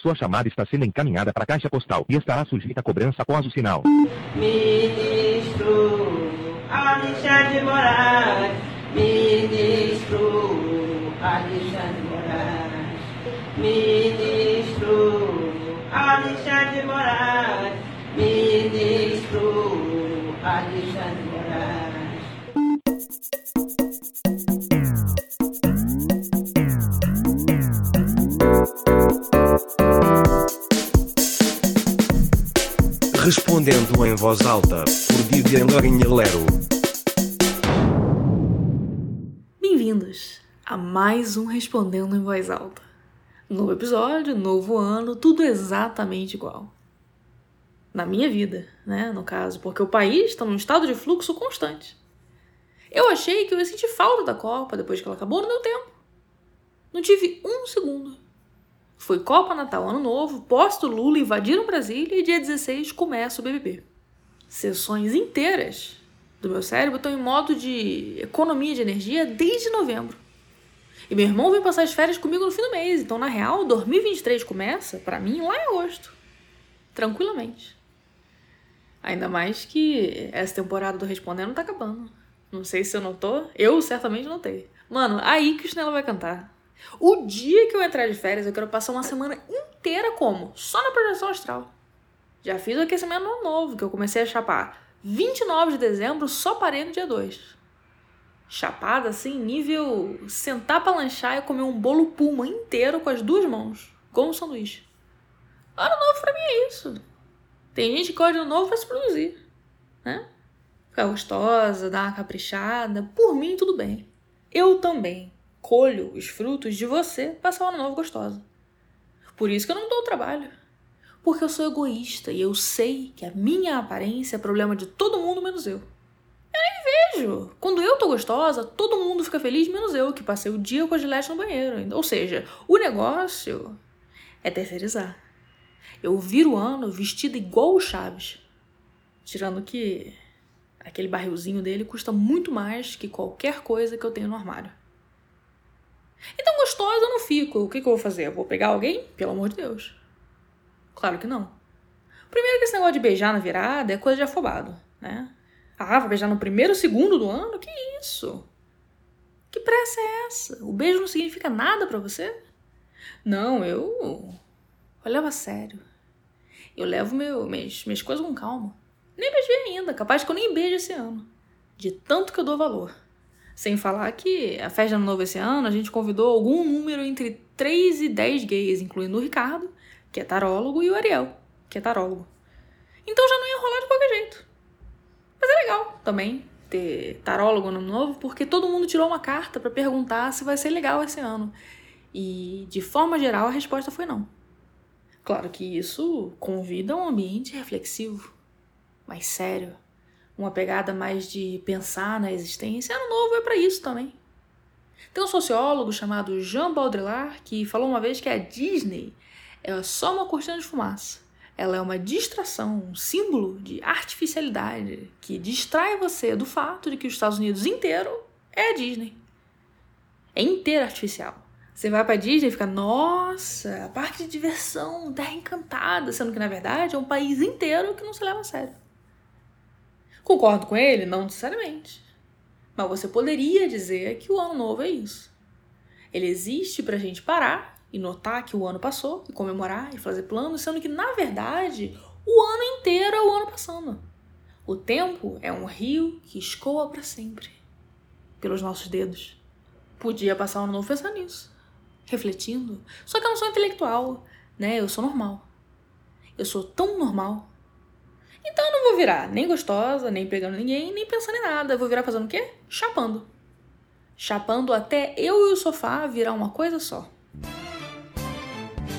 Sua chamada está sendo encaminhada para a caixa postal e estará sujeita a cobrança após o sinal. Ministro Alexandre Moraes, Ministro Alexandre Moraes, Ministro Alexandre Moraes, Respondendo em voz alta, por Vivian Lourinha Lero. Bem-vindos a mais um Respondendo em Voz Alta. Novo episódio, novo ano, tudo exatamente igual. Na minha vida, né, no caso, porque o país está num estado de fluxo constante. Eu achei que eu ia sentir falta da Copa depois que ela acabou, não deu tempo. Não tive um segundo. Foi Copa, Natal, Ano Novo, posto Lula invadiram Brasília e dia 16 começa o BBB. Sessões inteiras do meu cérebro estão em modo de economia de energia desde novembro. E meu irmão vem passar as férias comigo no fim do mês, então na real, 2023 começa, para mim, lá em agosto. Tranquilamente. Ainda mais que essa temporada do Respondendo tá acabando. Não sei se eu notou, eu certamente notei. Mano, aí que o chinelo vai cantar. O dia que eu entrar de férias, eu quero passar uma semana inteira como? Só na projeção astral. Já fiz o aquecimento novo, que eu comecei a chapar 29 de dezembro, só parei no dia 2. Chapada assim, nível sentar pra lanchar e comer um bolo puma inteiro com as duas mãos, como um sanduíche. Ano novo pra mim é isso. Tem gente que gosta de novo pra se produzir, né? Ficar gostosa, dar uma caprichada. Por mim, tudo bem. Eu também colho os frutos de você passar o ano novo gostosa. Por isso que eu não dou trabalho. Porque eu sou egoísta e eu sei que a minha aparência é problema de todo mundo menos eu. Eu nem vejo. Quando eu tô gostosa, todo mundo fica feliz menos eu, que passei o dia com a gilete no banheiro. Ou seja, o negócio é terceirizar. Eu viro o ano vestida igual o Chaves. Tirando que aquele barrilzinho dele custa muito mais que qualquer coisa que eu tenho no armário. Então, gostosa eu não fico. O que, que eu vou fazer? Eu vou pegar alguém? Pelo amor de Deus. Claro que não. Primeiro que esse negócio de beijar na virada é coisa de afobado, né? Ah, vai beijar no primeiro segundo do ano? Que isso? Que pressa é essa? O beijo não significa nada para você? Não, eu. Eu levo a sério. Eu levo meu, minhas, minhas coisas com calma. Nem beijei ainda, capaz que eu nem beijo esse ano. De tanto que eu dou valor. Sem falar que a festa de ano novo esse ano, a gente convidou algum número entre 3 e 10 gays, incluindo o Ricardo, que é tarólogo, e o Ariel, que é tarólogo. Então já não ia rolar de qualquer jeito. Mas é legal também ter tarólogo no novo, porque todo mundo tirou uma carta para perguntar se vai ser legal esse ano. E, de forma geral, a resposta foi não. Claro que isso convida a um ambiente reflexivo, mais sério, uma pegada mais de pensar na existência. Ano novo é para isso também. Tem um sociólogo chamado Jean Baudrillard que falou uma vez que a Disney é só uma cortina de fumaça. Ela é uma distração, um símbolo de artificialidade que distrai você do fato de que os Estados Unidos inteiro é a Disney. É inteiro artificial. Você vai pra Disney e fica, nossa, parque de diversão, terra encantada, sendo que na verdade é um país inteiro que não se leva a sério. Concordo com ele? Não necessariamente. Mas você poderia dizer que o ano novo é isso. Ele existe pra gente parar e notar que o ano passou, e comemorar e fazer planos, sendo que na verdade o ano inteiro é o ano passando. O tempo é um rio que escoa para sempre pelos nossos dedos. Podia passar o ano novo pensando nisso, refletindo. Só que eu não sou intelectual, né? Eu sou normal. Eu sou tão normal. Então eu não vou virar nem gostosa, nem pegando ninguém, nem pensando em nada. Eu vou virar fazendo o quê? Chapando. Chapando até eu e o sofá virar uma coisa só.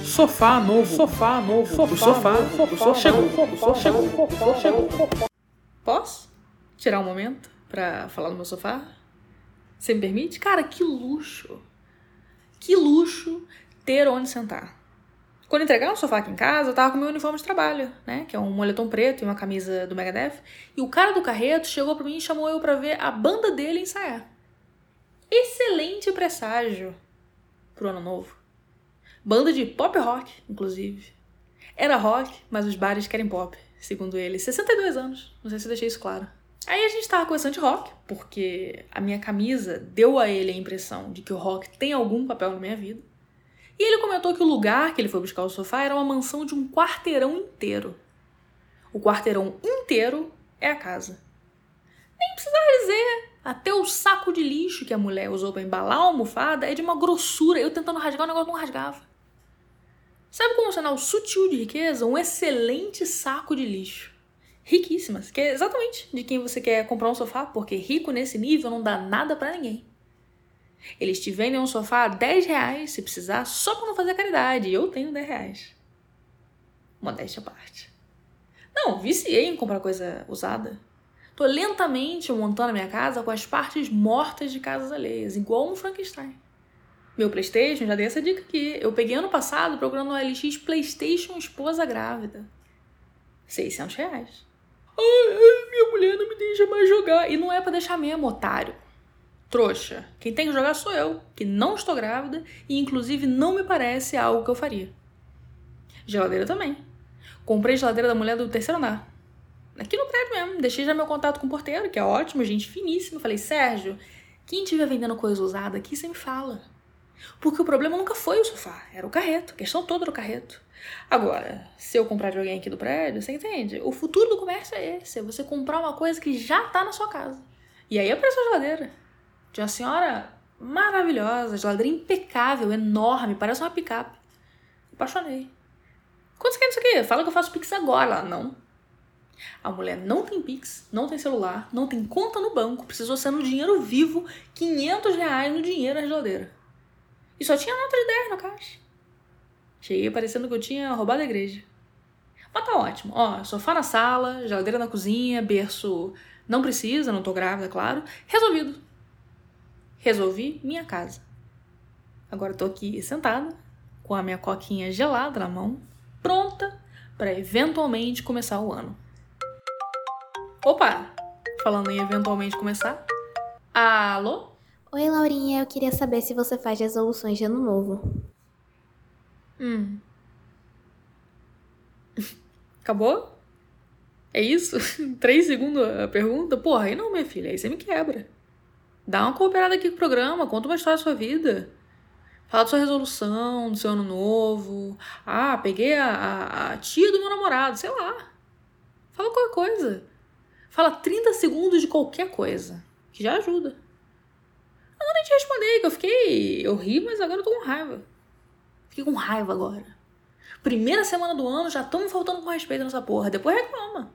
Sofá novo, sofá novo, sofá, o sofá, sofá, o sofá chegou, o sofá chegou, o sofá chegou. Posso tirar um momento pra falar no meu sofá? Você me permite? Cara, que luxo! Que luxo ter onde sentar. Quando entregaram o sofá aqui em casa, eu tava com meu uniforme de trabalho, né? Que é um moletom preto e uma camisa do Megadeth. E o cara do carreto chegou pra mim e chamou eu pra ver a banda dele ensaiar. Excelente presságio pro ano novo. Banda de pop rock, inclusive. Era rock, mas os bares querem pop, segundo ele. 62 anos, não sei se eu deixei isso claro. Aí a gente tava conversando de rock, porque a minha camisa deu a ele a impressão de que o rock tem algum papel na minha vida. E ele comentou que o lugar que ele foi buscar o sofá era uma mansão de um quarteirão inteiro. O quarteirão inteiro é a casa. Nem precisava dizer. Até o saco de lixo que a mulher usou para embalar a almofada é de uma grossura. Eu tentando rasgar, o negócio não rasgava. Sabe como um sinal sutil de riqueza? Um excelente saco de lixo. Riquíssimas, que é exatamente de quem você quer comprar um sofá, porque rico nesse nível não dá nada para ninguém. Eles te vendem um sofá a 10 reais, se precisar, só pra não fazer caridade. Eu tenho 10 reais. Modéstia à parte. Não, viciei em comprar coisa usada. Tô lentamente montando a minha casa com as partes mortas de casas alheias, igual um Frankenstein. Meu Playstation, já dei essa dica aqui. Eu peguei ano passado procurando no LX Playstation esposa grávida. 600 reais. Ai, minha mulher não me deixa mais jogar. E não é para deixar mesmo, otário. Trouxa. Quem tem que jogar sou eu, que não estou grávida e inclusive não me parece algo que eu faria. Geladeira também. Comprei geladeira da mulher do terceiro andar. Aqui no prédio mesmo. Deixei já meu contato com o porteiro, que é ótimo, gente finíssima. Falei, Sérgio, quem estiver vendendo coisa usada aqui, você me fala. Porque o problema nunca foi o sofá, era o carreto. A questão toda era o carreto. Agora, se eu comprar de alguém aqui do prédio, você entende? O futuro do comércio é esse: é você comprar uma coisa que já tá na sua casa. E aí apareceu a geladeira. De uma senhora maravilhosa, geladeira impecável, enorme, parece uma picape. Apaixonei. Quanto você quer isso aqui? Fala que eu faço Pix agora. Não. A mulher não tem Pix, não tem celular, não tem conta no banco, precisou ser no dinheiro vivo, 500 reais no dinheiro na geladeira. E só tinha nota de 10 no caixa. Cheguei parecendo que eu tinha roubado a igreja. Mas tá ótimo. Ó, sofá na sala, geladeira na cozinha, berço não precisa, não tô grávida, claro. Resolvido. Resolvi minha casa. Agora tô aqui sentada, com a minha coquinha gelada na mão, pronta para eventualmente começar o ano. Opa! Falando em eventualmente começar. Alô? Oi, Laurinha, eu queria saber se você faz resoluções de ano novo. Hum. Acabou? É isso? Três segundos a pergunta? Porra, aí não, minha filha, aí você me quebra. Dá uma cooperada aqui com o programa, conta uma história da sua vida. Fala da sua resolução, do seu ano novo. Ah, peguei a, a, a tia do meu namorado, sei lá. Fala qualquer coisa. Fala 30 segundos de qualquer coisa, que já ajuda. Não nem te responder, que eu fiquei. Eu ri, mas agora eu tô com raiva. Fiquei com raiva agora. Primeira semana do ano, já estamos faltando com respeito nessa porra. Depois reclama.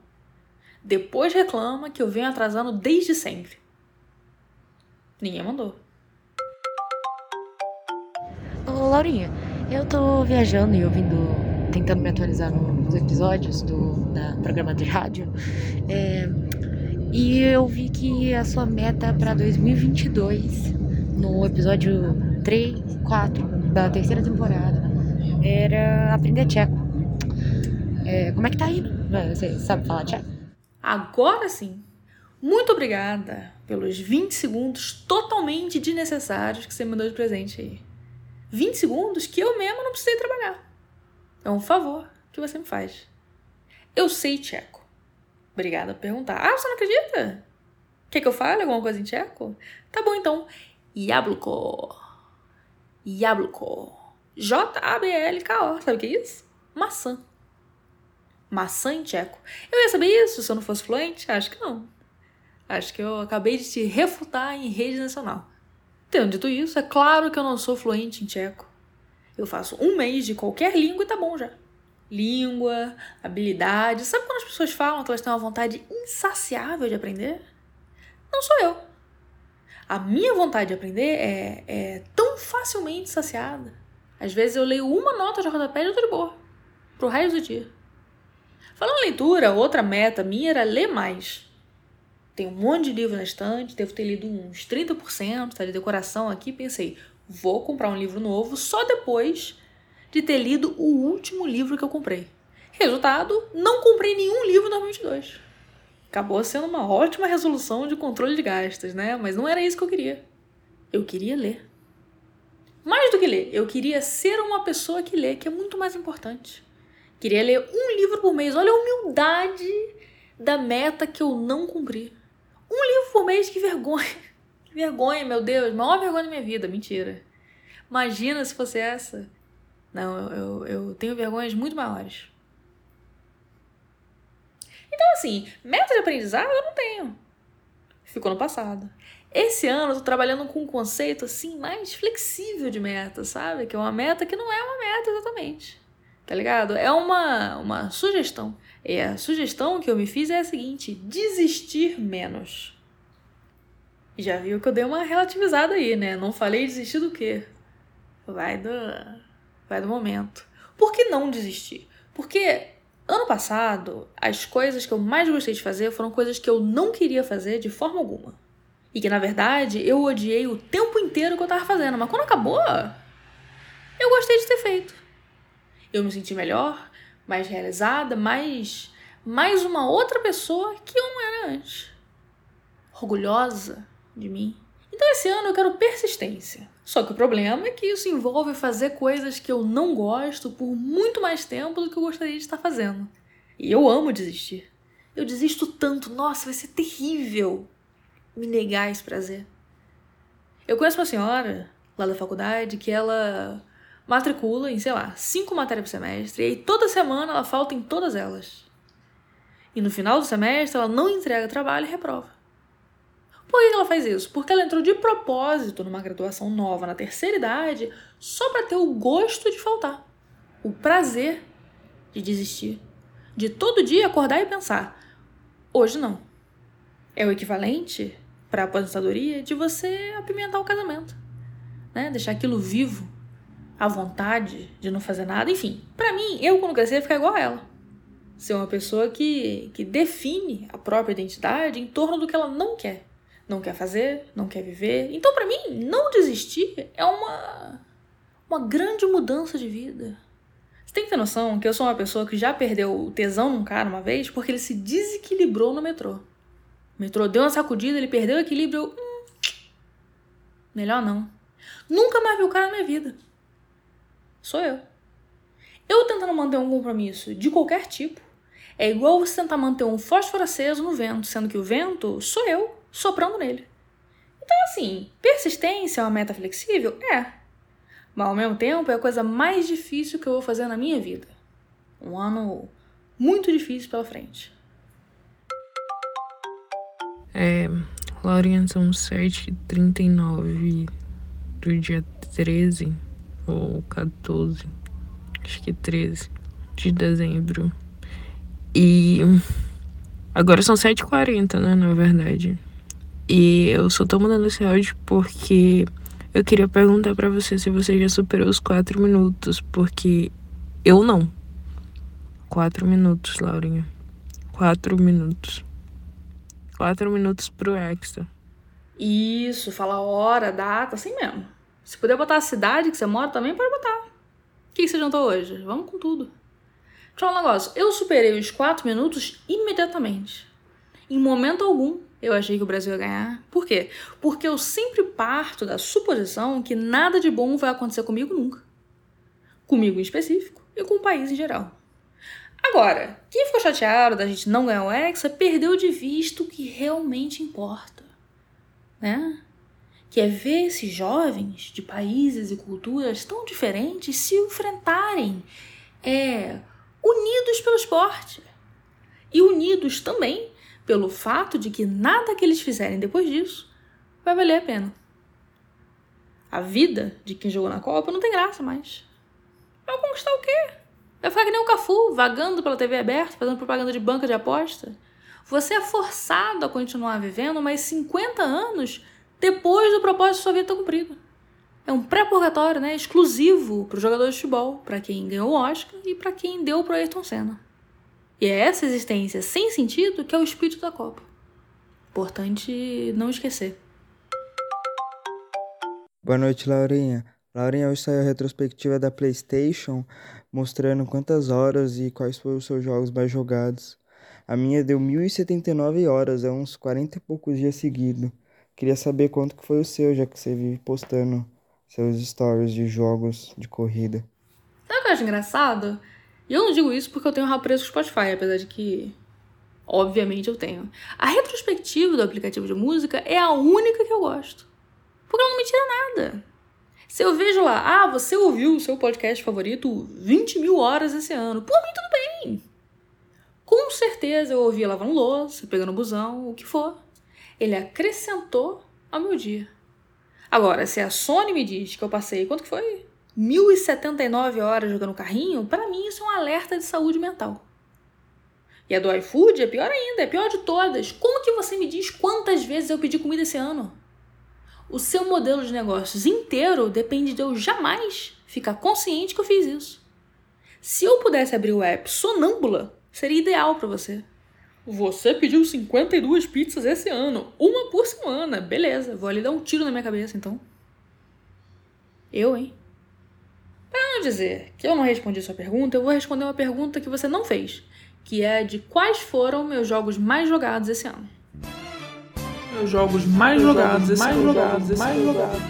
Depois reclama que eu venho atrasando desde sempre. Ninguém mandou. Ô, Laurinha, eu tô viajando e ouvindo, tentando me atualizar nos episódios do da programa de rádio. É, e eu vi que a sua meta para 2022, no episódio 3, 4 da terceira temporada, era aprender tcheco. É, como é que tá indo? Você sabe falar tcheco? Agora sim. Muito obrigada pelos 20 segundos totalmente desnecessários que você me deu de presente aí. 20 segundos que eu mesma não precisei trabalhar. É um favor que você me faz. Eu sei tcheco. Obrigada por perguntar. Ah, você não acredita? Quer que eu fale alguma coisa em tcheco? Tá bom então. Jablko. Jablko. J-A-B-L-K-O. Sabe o que é isso? Maçã. Maçã em tcheco. Eu ia saber isso se eu não fosse fluente? Acho que não. Acho que eu acabei de te refutar em rede nacional. Tendo dito isso, é claro que eu não sou fluente em tcheco. Eu faço um mês de qualquer língua e tá bom já língua, habilidade. Sabe quando as pessoas falam que elas têm uma vontade insaciável de aprender? Não sou eu. A minha vontade de aprender é, é tão facilmente saciada. Às vezes eu leio uma nota de rodapé e eu tô de boa. Pro resto do dia. Falando em leitura, outra meta minha era ler mais. Tem um monte de livro na estante, devo ter lido uns 30%, tá de decoração aqui. Pensei, vou comprar um livro novo só depois de ter lido o último livro que eu comprei. Resultado, não comprei nenhum livro em 2022. Acabou sendo uma ótima resolução de controle de gastos, né? Mas não era isso que eu queria. Eu queria ler. Mais do que ler. Eu queria ser uma pessoa que lê, que é muito mais importante. Queria ler um livro por mês. Olha a humildade da meta que eu não cumpri. Um livro por mês, que vergonha. Que vergonha, meu Deus. Maior vergonha da minha vida. Mentira. Imagina se fosse essa. Não, eu, eu tenho vergonhas muito maiores. Então, assim, meta de aprendizado eu não tenho. Ficou no passado. Esse ano eu tô trabalhando com um conceito assim mais flexível de meta, sabe? Que é uma meta que não é uma meta exatamente. Tá ligado? É uma, uma sugestão. E a sugestão que eu me fiz é a seguinte: desistir menos. Já viu que eu dei uma relativizada aí, né? Não falei desistir do quê? Vai do, vai do momento. Por que não desistir? Porque ano passado, as coisas que eu mais gostei de fazer foram coisas que eu não queria fazer de forma alguma. E que, na verdade, eu odiei o tempo inteiro que eu tava fazendo. Mas quando acabou, eu gostei de ter feito. Eu me senti melhor, mais realizada, mais, mais uma outra pessoa que eu não era antes. Orgulhosa de mim. Então, esse ano eu quero persistência. Só que o problema é que isso envolve fazer coisas que eu não gosto por muito mais tempo do que eu gostaria de estar fazendo. E eu amo desistir. Eu desisto tanto, nossa, vai ser terrível me negar esse prazer. Eu conheço uma senhora lá da faculdade que ela matricula em, sei lá, cinco matérias por semestre e aí toda semana ela falta em todas elas. E no final do semestre ela não entrega trabalho e reprova. Por que ela faz isso? Porque ela entrou de propósito numa graduação nova na terceira idade só para ter o gosto de faltar, o prazer de desistir, de todo dia acordar e pensar: hoje não. É o equivalente para a aposentadoria de você apimentar o casamento, né? Deixar aquilo vivo, à vontade de não fazer nada. Enfim, para mim, eu quando crescer ia ficar igual a ela. Ser uma pessoa que, que define a própria identidade em torno do que ela não quer. Não quer fazer, não quer viver. Então, para mim, não desistir é uma, uma grande mudança de vida. Você tem que ter noção que eu sou uma pessoa que já perdeu o tesão num cara uma vez porque ele se desequilibrou no metrô. O metrô deu uma sacudida, ele perdeu o equilíbrio. Eu, hum, melhor não. Nunca mais vi o cara na minha vida. Sou eu. Eu tentando manter um compromisso de qualquer tipo é igual você tentar manter um fósforo aceso no vento, sendo que o vento sou eu soprando nele. Então, assim, persistência é uma meta flexível? É. Mas ao mesmo tempo é a coisa mais difícil que eu vou fazer na minha vida. Um ano muito difícil pela frente. É, Laurinha, são 7h39 do dia 13 ou 14, acho que 13 de dezembro. E agora são 7h40, né, na verdade. E eu só tô mandando esse áudio porque eu queria perguntar para você se você já superou os 4 minutos, porque eu não. 4 minutos, Laurinha. 4 minutos. Quatro minutos pro extra. Isso, fala hora, data, assim mesmo. Se puder botar a cidade que você mora também, pode botar. O que você jantou hoje? Vamos com tudo. Deixa eu falar um negócio. Eu superei os quatro minutos imediatamente. Em momento algum, eu achei que o Brasil ia ganhar. Por quê? Porque eu sempre parto da suposição que nada de bom vai acontecer comigo nunca. Comigo em específico e com o país em geral. Agora, quem ficou chateado da gente não ganhar o Hexa perdeu de vista o que realmente importa, né? Que é ver esses jovens de países e culturas tão diferentes se enfrentarem é, unidos pelo esporte e unidos também pelo fato de que nada que eles fizerem depois disso vai valer a pena. A vida de quem jogou na Copa não tem graça mais. Vai conquistar o quê? Vai ficar que nem o Cafu, vagando pela TV aberta, fazendo propaganda de banca de aposta. Você é forçado a continuar vivendo mais 50 anos depois do propósito de sua vida cumprido. É um pré-purgatório, né? Exclusivo para os jogadores de futebol, para quem ganhou o Oscar e para quem deu para Ayrton Senna. E é essa existência sem sentido que é o espírito da Copa. Importante não esquecer. Boa noite, Laurinha. Laurinha, hoje saiu a retrospectiva da PlayStation mostrando quantas horas e quais foram os seus jogos mais jogados. A minha deu 1079 horas, é uns 40 e poucos dias seguidos. Queria saber quanto que foi o seu, já que você vive postando seus stories de jogos de corrida. Sabe o que eu acho engraçado? E eu não digo isso porque eu tenho rabo preso com Spotify, apesar de que, obviamente, eu tenho. A retrospectiva do aplicativo de música é a única que eu gosto. Porque ela não me tira nada. Se eu vejo lá, ah, você ouviu o seu podcast favorito 20 mil horas esse ano, por mim tudo bem. Com certeza eu ouvi lavando louça, pegando busão, o que for. Ele acrescentou ao meu dia. Agora, se a Sony me diz que eu passei, quanto que foi? 1079 horas jogando carrinho, para mim isso é um alerta de saúde mental. E a do iFood é pior ainda, é pior de todas. Como que você me diz quantas vezes eu pedi comida esse ano? O seu modelo de negócios inteiro depende de eu jamais ficar consciente que eu fiz isso. Se eu pudesse abrir o app sonâmbula, seria ideal para você. Você pediu 52 pizzas esse ano, uma por semana. Beleza, vou ali dar um tiro na minha cabeça então. Eu, hein? Para não dizer que eu não respondi sua pergunta, eu vou responder uma pergunta que você não fez, que é de quais foram meus jogos mais jogados esse ano. Meus jogos mais meus jogados, jogos mais jogados, mais jogados.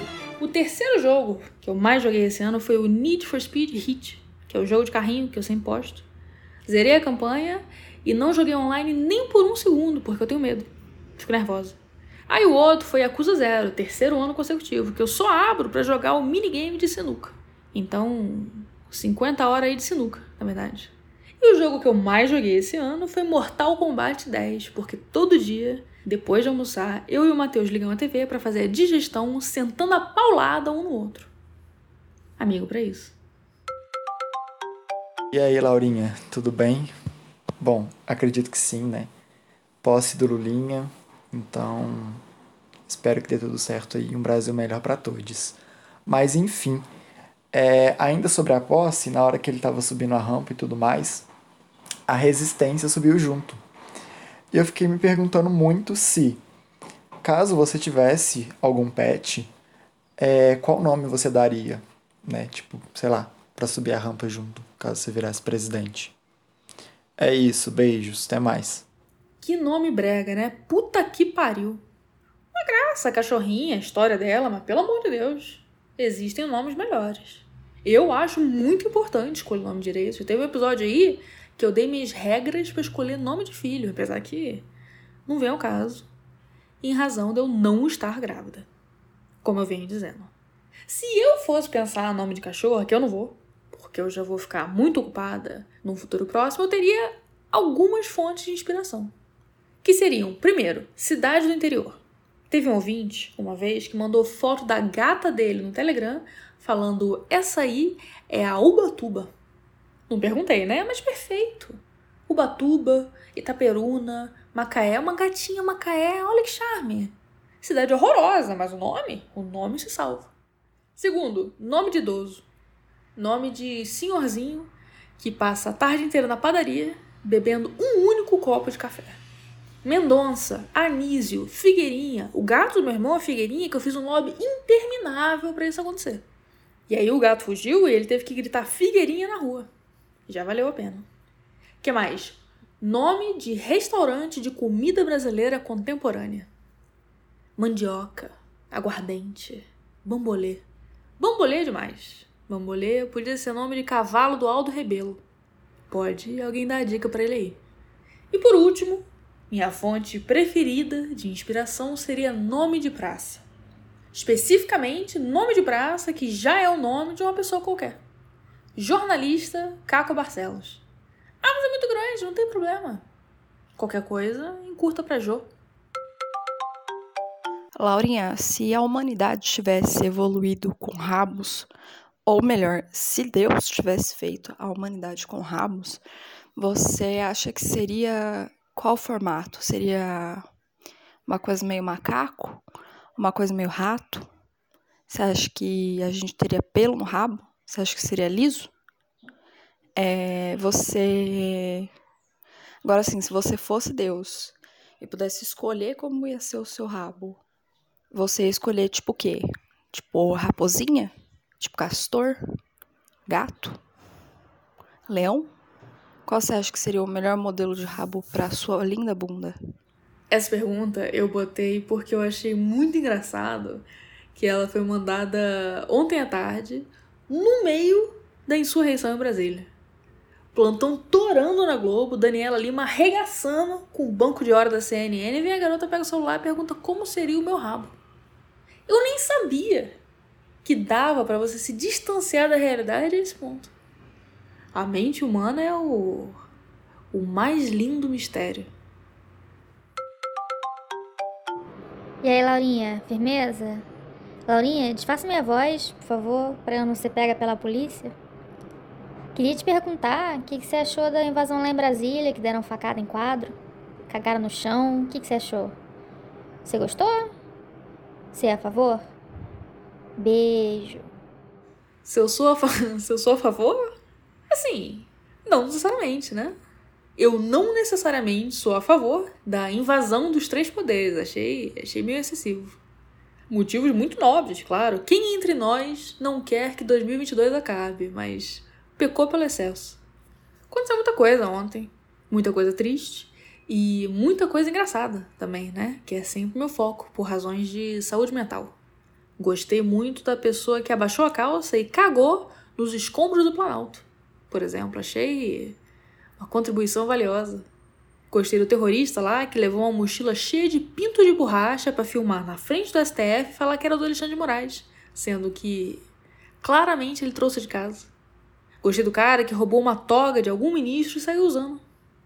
O terceiro jogo que eu mais joguei esse ano foi o Need for Speed Heat, que é o jogo de carrinho que eu sempre posto. Zerei a campanha e não joguei online nem por um segundo, porque eu tenho medo. Fico nervosa. Aí o outro foi Acusa Zero, terceiro ano consecutivo, que eu só abro para jogar o minigame de sinuca. Então, 50 horas aí de sinuca, na verdade. E o jogo que eu mais joguei esse ano foi Mortal Kombat 10, porque todo dia, depois de almoçar, eu e o Matheus ligam a TV para fazer a digestão sentando a paulada um no outro. Amigo para isso. E aí, Laurinha, tudo bem? Bom, acredito que sim, né? Posse do Lulinha, então espero que dê tudo certo aí, um Brasil melhor para todos. Mas enfim, é, ainda sobre a posse, na hora que ele estava subindo a rampa e tudo mais, a resistência subiu junto. E eu fiquei me perguntando muito se, caso você tivesse algum pet, é, qual nome você daria, né? Tipo, sei lá, para subir a rampa junto, caso você virasse presidente. É isso, beijos, até mais. Que nome brega, né? Puta que pariu. Uma graça, a cachorrinha, a história dela, mas pelo amor de Deus, existem nomes melhores. Eu acho muito importante escolher nome direito. Teve um episódio aí que eu dei minhas regras para escolher nome de filho, apesar que não vem ao caso, em razão de eu não estar grávida, como eu venho dizendo. Se eu fosse pensar nome de cachorro, que eu não vou, porque eu já vou ficar muito ocupada num futuro próximo, eu teria algumas fontes de inspiração. Que seriam, primeiro, cidade do interior. Teve um ouvinte, uma vez, que mandou foto da gata dele no Telegram falando: essa aí é a Ubatuba. Não perguntei, né? Mas perfeito. Ubatuba, Itaperuna, Macaé, uma gatinha Macaé, olha que charme. Cidade horrorosa, mas o nome? O nome se salva. Segundo, nome de idoso. Nome de senhorzinho que passa a tarde inteira na padaria bebendo um único copo de café. Mendonça, Anísio, Figueirinha. O gato do meu irmão é Figueirinha que eu fiz um lobby interminável para isso acontecer. E aí o gato fugiu e ele teve que gritar Figueirinha na rua. Já valeu a pena. que mais? Nome de restaurante de comida brasileira contemporânea. Mandioca, aguardente, bambolê. Bambolê é demais. Bambolê podia ser nome de cavalo do Aldo Rebelo. Pode alguém dar dica para ele aí. E por último, minha fonte preferida de inspiração seria nome de praça. Especificamente, nome de praça que já é o nome de uma pessoa qualquer. Jornalista Caco Barcelos. Ah, mas é muito grande, não tem problema. Qualquer coisa, encurta para Jô. Laurinha, se a humanidade tivesse evoluído com rabos, ou melhor, se Deus tivesse feito a humanidade com rabos, você acha que seria qual formato? Seria uma coisa meio macaco? uma coisa meio rato? Você acha que a gente teria pelo no rabo? Você acha que seria liso? É, você. Agora, assim, se você fosse Deus e pudesse escolher como ia ser o seu rabo, você ia escolher tipo o quê? Tipo raposinha? Tipo castor? Gato? Leão? Qual você acha que seria o melhor modelo de rabo para sua linda bunda? Essa pergunta eu botei porque eu achei muito engraçado que ela foi mandada ontem à tarde, no meio da insurreição em Brasília. Plantão torando na Globo, Daniela Lima arregaçando com o banco de hora da CNN, e vem a garota, pega o celular e pergunta como seria o meu rabo. Eu nem sabia que dava para você se distanciar da realidade a esse ponto. A mente humana é o, o mais lindo mistério. E aí, Laurinha, firmeza? Laurinha, disfarce minha voz, por favor, para eu não ser pega pela polícia. Queria te perguntar o que, que você achou da invasão lá em Brasília, que deram facada em quadro, cagaram no chão. O que, que você achou? Você gostou? Você é a favor? Beijo. Se eu sou a, fa... Se eu sou a favor? Assim, não necessariamente, né? Eu não necessariamente sou a favor da invasão dos três poderes. Achei, achei meio excessivo. Motivos muito nobres, claro. Quem entre nós não quer que 2022 acabe, mas pecou pelo excesso. Aconteceu muita coisa ontem, muita coisa triste e muita coisa engraçada também, né? Que é sempre meu foco, por razões de saúde mental. Gostei muito da pessoa que abaixou a calça e cagou nos escombros do Planalto. Por exemplo, achei uma contribuição valiosa. Gostei do terrorista lá que levou uma mochila cheia de pinto de borracha para filmar na frente do STF e falar que era do Alexandre de Moraes, sendo que claramente ele trouxe de casa. Gostei do cara que roubou uma toga de algum ministro e saiu usando.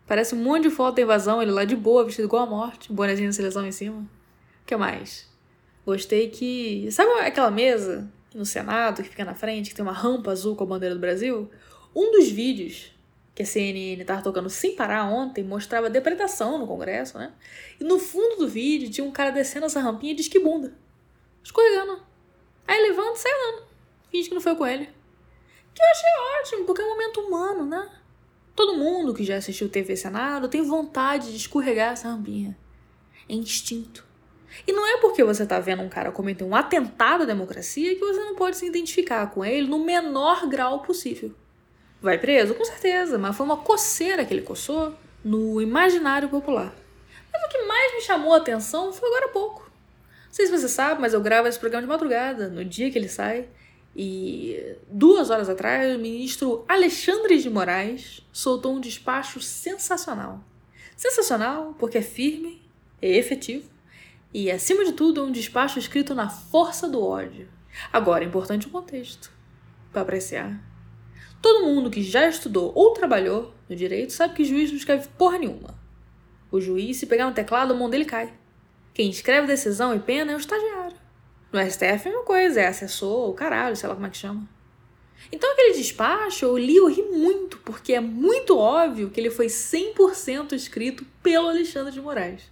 Parece um monte de foto da invasão, ele lá de boa, vestido igual a morte, bonezinho da seleção em cima. O que mais? Gostei que. Sabe aquela mesa no Senado que fica na frente, que tem uma rampa azul com a bandeira do Brasil? Um dos vídeos que a CNN estava tocando sem parar ontem mostrava depredação no Congresso, né? E no fundo do vídeo tinha um cara descendo essa rampinha de esquibunda, escorregando. Aí levanta e sai andando. Finge que não foi com ele. Que eu achei ótimo, porque é um momento humano, né? Todo mundo que já assistiu TV Senado tem vontade de escorregar essa rampinha. É instinto. E não é porque você tá vendo um cara cometer um atentado à democracia que você não pode se identificar com ele no menor grau possível. Vai preso? Com certeza, mas foi uma coceira que ele coçou no imaginário popular. Mas o que mais me chamou a atenção foi agora há pouco. Não sei se você sabe, mas eu gravo esse programa de madrugada, no dia que ele sai. E duas horas atrás, o ministro Alexandre de Moraes soltou um despacho sensacional. Sensacional porque é firme, é efetivo e, acima de tudo, é um despacho escrito na força do ódio. Agora, é importante o contexto para apreciar. Todo mundo que já estudou ou trabalhou no direito sabe que juiz não escreve porra nenhuma. O juiz, se pegar no teclado, a mão dele cai. Quem escreve decisão e pena é o estagiário. No STF é a mesma coisa, é assessor, o caralho, sei lá como é que chama. Então aquele despacho eu li, eu ri muito, porque é muito óbvio que ele foi 100% escrito pelo Alexandre de Moraes.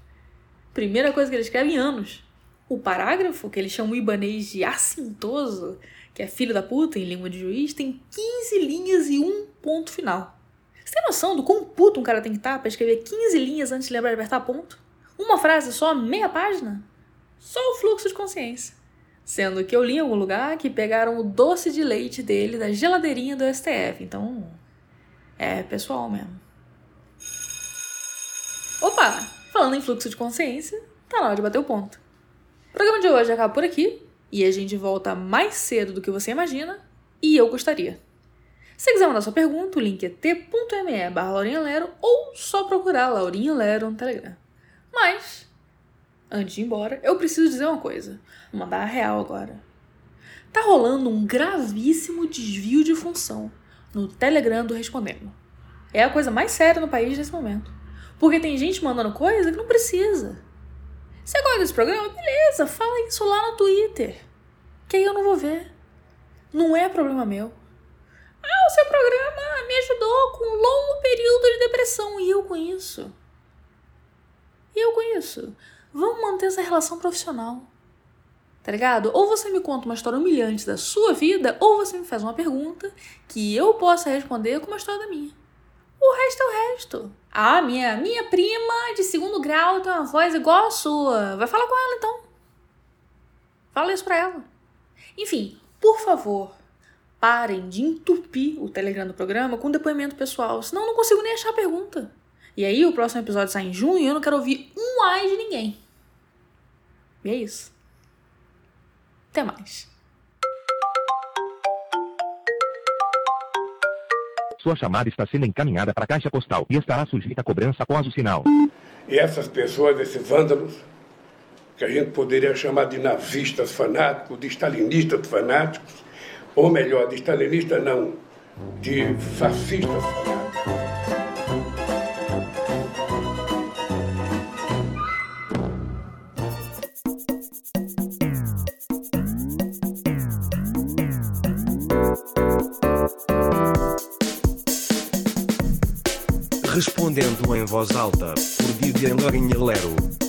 Primeira coisa que ele escreve em anos. O parágrafo, que ele chama o ibanês de assintoso, que é filho da puta em língua de juiz, tem 15 linhas e um ponto final. Você tem noção do quão puto um cara tem que estar pra escrever 15 linhas antes de lembrar de apertar ponto? Uma frase só, meia página? Só o fluxo de consciência. Sendo que eu li em algum lugar que pegaram o doce de leite dele da geladeirinha do STF. Então, é pessoal mesmo. Opa! Falando em fluxo de consciência, tá na hora de bater o ponto. O programa de hoje acaba por aqui e a gente volta mais cedo do que você imagina e eu gostaria. Se quiser mandar sua pergunta, o link é t.me barra Laurinha Lero ou só procurar Laurinha Lero no Telegram. Mas antes de ir embora, eu preciso dizer uma coisa. Mandar a real agora. Tá rolando um gravíssimo desvio de função no Telegram do Respondendo. É a coisa mais séria no país nesse momento. Porque tem gente mandando coisa que não precisa. Você gosta desse programa? Beleza, fala isso lá no Twitter. Que aí eu não vou ver. Não é problema meu. Ah, o seu programa me ajudou com um longo período de depressão. E eu com isso. E eu com isso. Vamos manter essa relação profissional. Tá ligado? Ou você me conta uma história humilhante da sua vida, ou você me faz uma pergunta que eu possa responder com uma história da minha. O resto é o resto. Ah, minha, minha prima de segundo grau tem uma voz igual a sua. Vai falar com ela então. Fala isso pra ela. Enfim, por favor, parem de entupir o Telegram do programa com depoimento pessoal, senão eu não consigo nem achar a pergunta. E aí o próximo episódio sai em junho e eu não quero ouvir um ai de ninguém. E é isso. Até mais! Sua chamada está sendo encaminhada para a caixa postal e estará sujeita a cobrança após o sinal. E essas pessoas, esses vândalos, que a gente poderia chamar de nazistas fanáticos, de stalinistas fanáticos, ou melhor, de stalinistas não, de fascistas fanáticos. Voz alta, por Lorinha Lero.